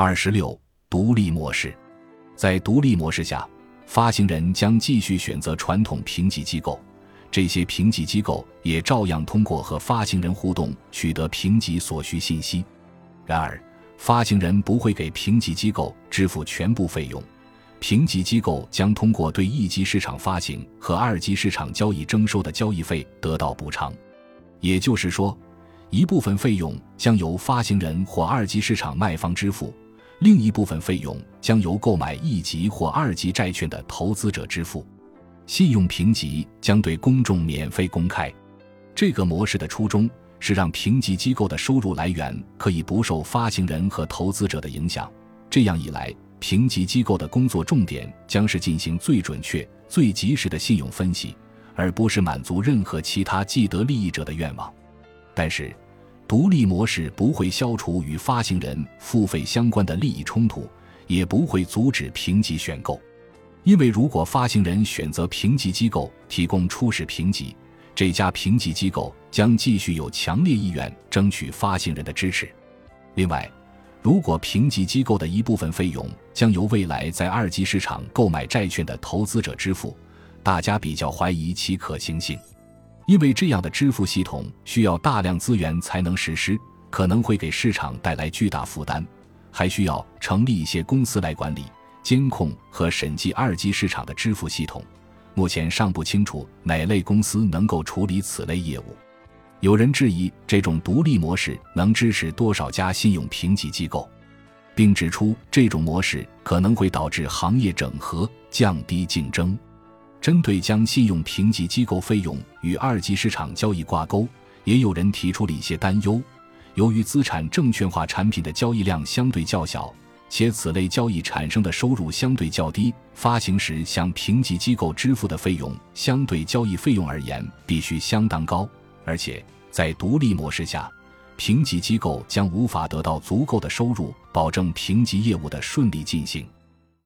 二十六，独立模式，在独立模式下，发行人将继续选择传统评级机构，这些评级机构也照样通过和发行人互动取得评级所需信息。然而，发行人不会给评级机构支付全部费用，评级机构将通过对一级市场发行和二级市场交易征收的交易费得到补偿。也就是说，一部分费用将由发行人或二级市场卖方支付，另一部分费用将由购买一级或二级债券的投资者支付。信用评级将对公众免费公开。这个模式的初衷是让评级机构的收入来源可以不受发行人和投资者的影响。这样一来，评级机构的工作重点将是进行最准确、最及时的信用分析。而不是满足任何其他既得利益者的愿望，但是，独立模式不会消除与发行人付费相关的利益冲突，也不会阻止评级选购，因为如果发行人选择评级机构提供初始评级，这家评级机构将继续有强烈意愿争取发行人的支持。另外，如果评级机构的一部分费用将由未来在二级市场购买债券的投资者支付，大家比较怀疑其可行性，因为这样的支付系统需要大量资源才能实施，可能会给市场带来巨大负担，还需要成立一些公司来管理、监控和审计二级市场的支付系统。目前尚不清楚哪类公司能够处理此类业务。有人质疑这种独立模式能支持多少家信用评级机构，并指出这种模式可能会导致行业整合，降低竞争。针对将信用评级机构费用与二级市场交易挂钩，也有人提出了一些担忧。由于资产证券化产品的交易量相对较小，且此类交易产生的收入相对较低，发行时向评级机构支付的费用相对交易费用而言必须相当高。而且在独立模式下，评级机构将无法得到足够的收入保证评级业务的顺利进行。